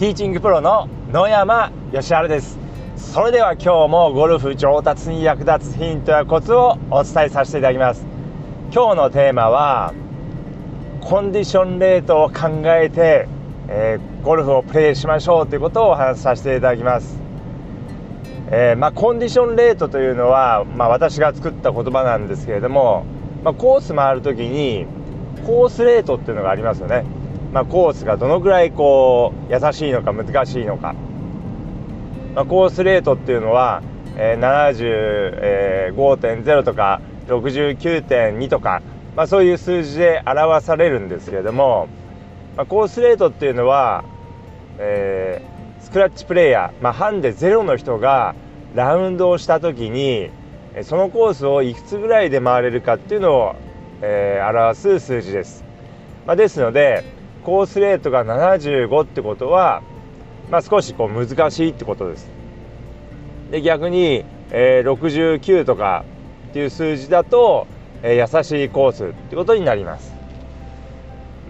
ティーチングプロの野山義晴です。それでは今日もゴルフ上達に役立つヒントやコツをお伝えさせていただきます。今日のテーマはコンディションレートを考えて、えー、ゴルフをプレーしましょうということをお話しさせていただきます。えー、まあ、コンディションレートというのは、まあ、私が作った言葉なんですけれども、まあ、コース回る時にコースレートっていうのがありますよね、まあコースがどのぐらいこう優しいのか難しいのか、まあコースレートっていうのは、えー、75.0とか69.2とか、まあそういう数字で表されるんですけれども、まあコースレートっていうのは、えースクラッチプレーヤー、まあ、ハンデゼロの人がラウンドをした時にそのコースをいくつぐらいで回れるかっていうのを、えー、表す数字です。まあ、ですのでコースレートが75ってことは、まあ、少しこう難しいってことです。で逆に、えー、69とかっていう数字だと、えー、優しいコースってことになります。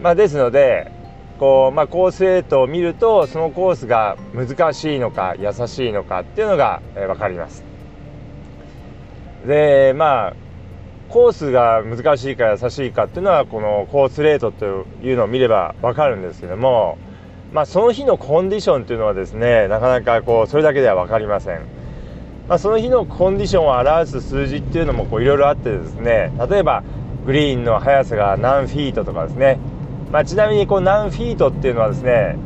まあ、ですのでこう、まあ、コースレートを見るとそのコースが難しいのか優しいのかっていうのが、えー、分かります。でまあコースが難しいか優しいかっていうのはこのコースレートというのを見れば分かるんですけども、まあ、その日のコンディションというのはですねなかなかこうそれだけでは分かりません。まあ、その日のコンディションを表す数字っていうのもいろいろあってですね例えばグリーンの速さが何フィートとかですねまあ、ちなみにこう何フィートっていうのはですね、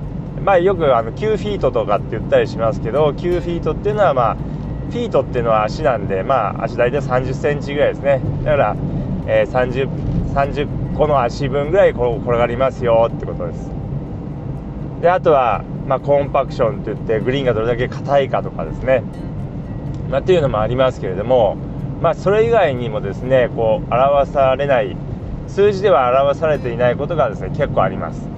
まあ、よくあの9フィートとかって言ったりしますけど9フィートっていうのはまあフィートっていうのは足なんでまあ足大体3 0センチぐらいですね。だから、えー、30, 30個の足分ぐらいこう転がりますよってことです。であとは、まあ、コンパクションって言ってグリーンがどれだけ硬いかとかですね、まあ、っていうのもありますけれどもまあそれ以外にもですねこう表されない数字では表されていないことがですね結構あります。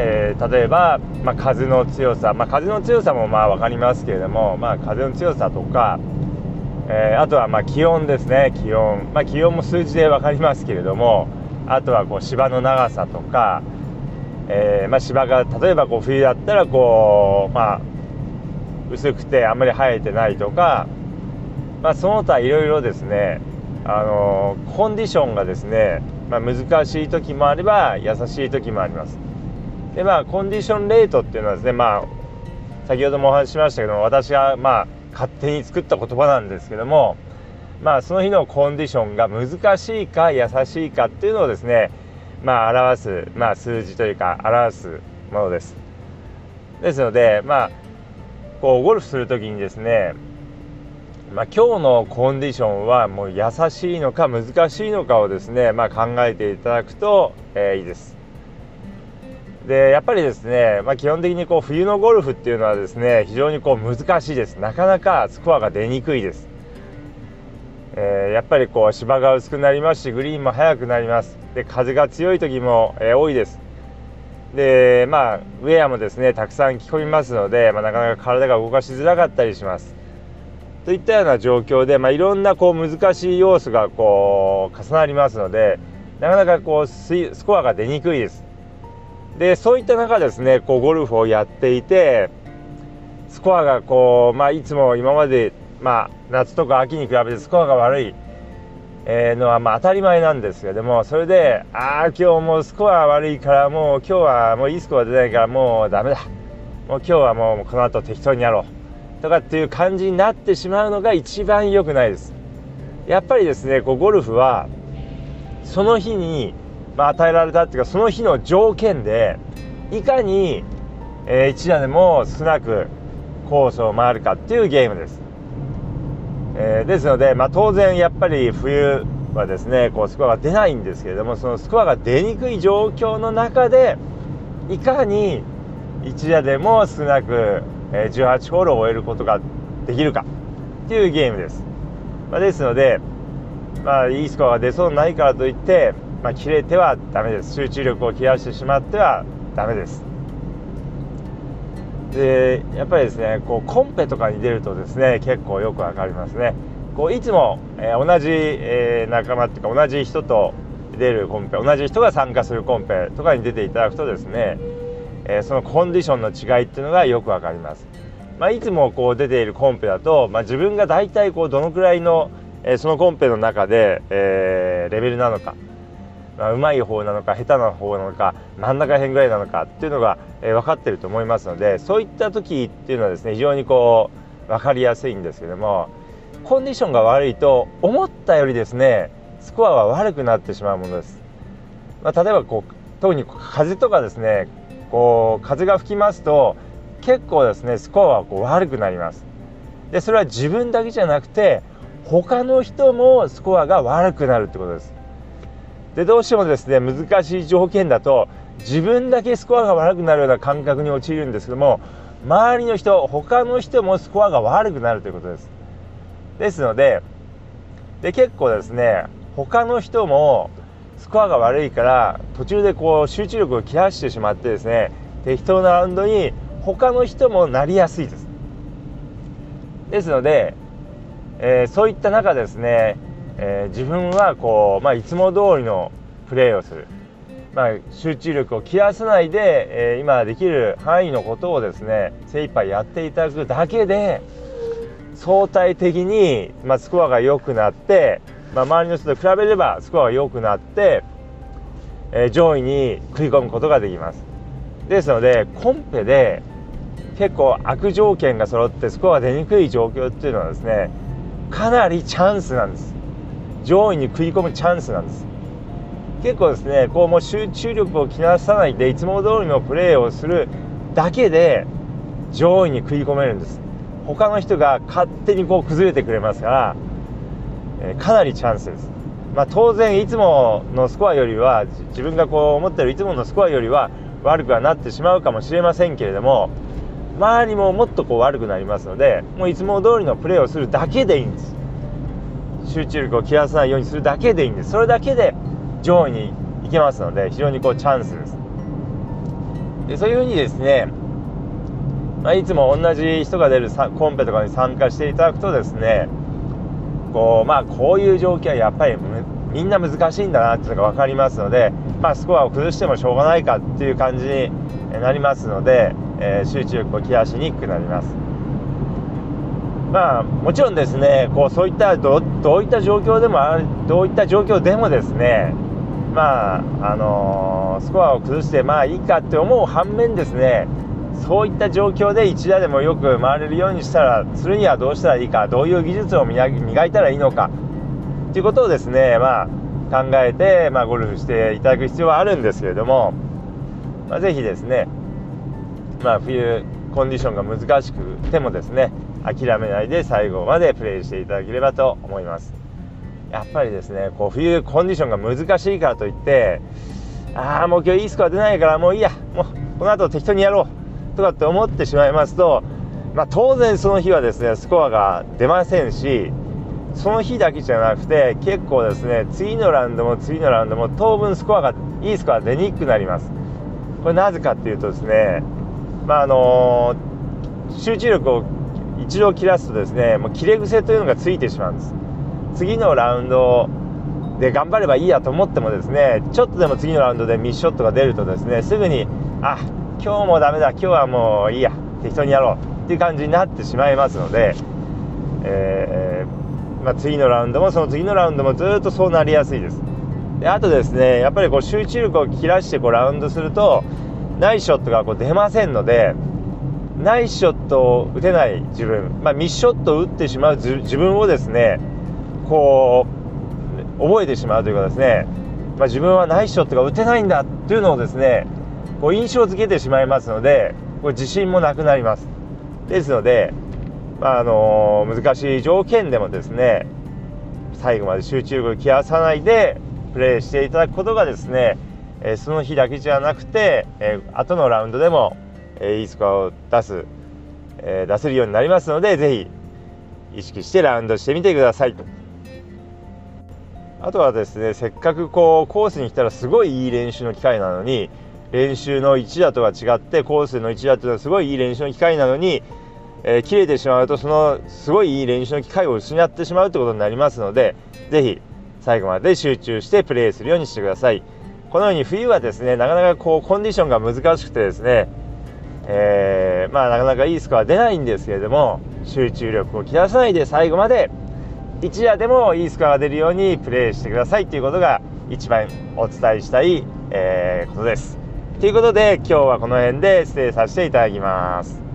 えー、例えば、まあ、風の強さ、まあ、風の強さもまあ分かりますけれども、まあ、風の強さとか、えー、あとはま気温ですね。気温、ま、気温も数字で分かりますけれどもあとはこう芝の長さとか、えー、ま芝が例えばこう冬だったらこう、まあ、薄くてあんまり生えてないとか、まあ、その他いろいろですね。あのコンディションがですね、ま、難しい時もあれば優しい時もあります。でまあコンディションレートっていうのはですねまあ先ほどもお話ししましたけども私がまあ勝手に作った言葉なんですけどもまあその日のコンディションが難しいか優しいかっていうのをですねまあ表す、まあ、数字というか表すものですですのでまあこうゴルフする時にですねまあ、今日のコンディションはもう優しいのか難しいのかをですね、まあ、考えていただくと、えー、いいです。でやっぱりですね、まあ、基本的にこう冬のゴルフっていうのはですね非常にこう難しいです。なかなかスコアが出にくいです、えー、やっぱりこう芝が薄くなりますしグリーンも速くなります。で風が強い時も、えー、多いです。でまあウェアもですねたくさん着込みますので、まあ、なかなか体が動かしづらかったりします。といったような状況で、まあ、いろんなこう難しい要素がこう重なりますのでなかなかこうスコアが出にくいです。でそういった中ですねこうゴルフをやっていてスコアがこう、まあ、いつも今まで、まあ、夏とか秋に比べてスコアが悪い、えのはま当たり前なんですけどもそれでああ今日もうスコア悪いからもう今日はもういいスコア出ないからもうダメだ。もう今日はもうこの後適当にやろう。とかっていう感じになってしまうのが一番良くないです。やっぱりですねこうゴルフはその日に、まあ、与えられたっていうかその日の条件でいかに、えー、一打でも少なくコースを回るかっていうゲームです、えー、ですので、まあ、当然やっぱり冬はですねこうスコアが出ないんですけれどもそのスコアが出にくい状況の中でいかに一打でも少なくえ18ホールを終えることができるかっていうゲームです。まあ、ですので、まあ、いいスコアが出そうないからといって、まあ、切れてはダメです。集中力を切らしてしまってはダメです。でやっぱりですねこうコンペとかに出るとですね結構よくわかりますね。こういつも、えー、同じ、えー、仲間っていうか同じ人と出るコンペ同じ人が参加するコンペとかに出ていただくとですねえー、そのコンディションの違いっていうのがよくわかります。まあ、いつもこう出ているコンペだと、まあ、自分が大体こうどのくらいの、え、そのコンペの中で、え、レベルなのか、まあ、うまい方なのか下手な方なのか真ん中辺ぐらいなのかっていうのが、えー、分かってると思いますのでそういった時っていうのはですね非常にこう分かりやすいんですけどもコンディションが悪いと思ったよりですねスコアは悪くなってしまうものです。まあ、例えばこう特に風とかですねこう風が吹きますと結構ですねスコアはこう悪くなりますでそれは自分だけじゃなくて他の人もスコアが悪くなるってことですでどうしてもですね難しい条件だと自分だけスコアが悪くなるような感覚に陥るんですけども周りの人他の人もスコアが悪くなるということです。ですのでで結構ですね他の人もスコアが悪いから途中でこう集中力を切らしてしまってですね適当なラウンドに他の人もなりやすいです。ですので、えー、そういった中ですね、えー、自分はこう、まあ、いつも通りのプレーをする、まあ、集中力を切らさないで、えー、今できる範囲のことをですね精一杯やっていただくだけで相対的に、まあ、スコアが良くなってまあ、周りの人と比べればスコアが良くなって、えー、上位に食い込むことができます。ですのでコンペで結構悪条件が揃ってスコアが出にくい状況っていうのはですねかなりチャンスなんです。上位に食い込むチャンスなんです。結構ですねこうもう集中力を切らさないでいつも通りのプレーをするだけで上位に食い込めるんです。他の人が勝手にこう崩れてくれますからえかなりチャンスです。まあ、当然いつものスコアよりは自分がこう思ってるいつものスコアよりは悪くはなってしまうかもしれませんけれども周りももっとこう悪くなりますのでもういつも通りのプレーをするだけでいいんです。集中力を切らさないようにするだけでいいんですそれだけで上位に行けますので非常にこうチャンスですでそういうふうにですね、まあ、いつも同じ人が出るコンペとかに参加していただくとですねこうまあこういう状況はやっぱりみんな難しいんだなっていうのが分かりますので、まあ、スコアを崩してもしょうがないかっていう感じになりますので、えー、集中力を切らしにくくなります。まあ、もちろんですねこうそういったどういった状況でもあるどういった状況でもですねまああのー、スコアを崩してまあいいかって思う反面ですねそういった状況で一打でもよく回れるようにしたらするにはどうしたらいいかどういう技術を磨いたらいいのかということをですね、まあ、考えて、まあ、ゴルフしていただく必要はあるんですけれども、まあ、ぜひですね、まあ、冬コンディションが難しくてもですね諦めないで最後までプレーしていただければと思います。やっぱりですねこう冬コンディションが難しいからといってああもう今日いいスコア出ないからもういいやもうこの後適当にやろうとかって思ってしまいますと、まあ、当然その日はですねスコアが出ませんしその日だけじゃなくて結構ですね次のラウンドも次のラウンドも当分スコアがいいスコア出にくくなります。これなぜかっていうとですねまああのー、集中力を一度切らすとですねもう切れ癖というのがついてしまうんです。次のラウンドで頑張ればいいやと思ってもですねちょっとでも次のラウンドでミスショットが出るとですねすぐにあ今日もダメだ今日はもういいや適当にやろうっていう感じになってしまいますので、えー、まあ、次のラウンドもその次のラウンドもずっとそうなりやすいです。であとですねやっぱりこう集中力を切らしてこうラウンドするとナイスショットがこう出ませんのでナイスショットを打てない自分、まあ、ミスショットを打ってしまう自分をですねこう覚えてしまうというかですね、まあ、自分はナイスショットが打てないんだっていうのをですねこう印象付けてしまいますのでこれ自信もなくなります。ですので、まあ、あのー、難しい条件でもですね最後まで集中力を切らさないでプレーしていただくことがですね、え、その日だけじゃなくて、えー、後のラウンドでも、え、いいスコアを出す、え出せるようになりますので是非意識してラウンドしてみてください。あとはですねせっかくこうコースに来たらすごいいい練習の機会なのに練習の1打とは違ってコースの1打というのはすごいいい練習の機会なのに、えー、切れてしまうとそのすごいいい練習の機会を失ってしまうということになりますので是非最後まで集中してプレーするようにしてくださいこのように冬はですねなかなかこうコンディションが難しくてですねえー、まあなかなかいいスコア出ないんですけれども集中力を切らさないで最後まで一夜でもいいスコアが出るようにプレーしてくださいということが一番お伝えしたい、えー、ことです。ということで今日はこの辺で失礼させていただきます。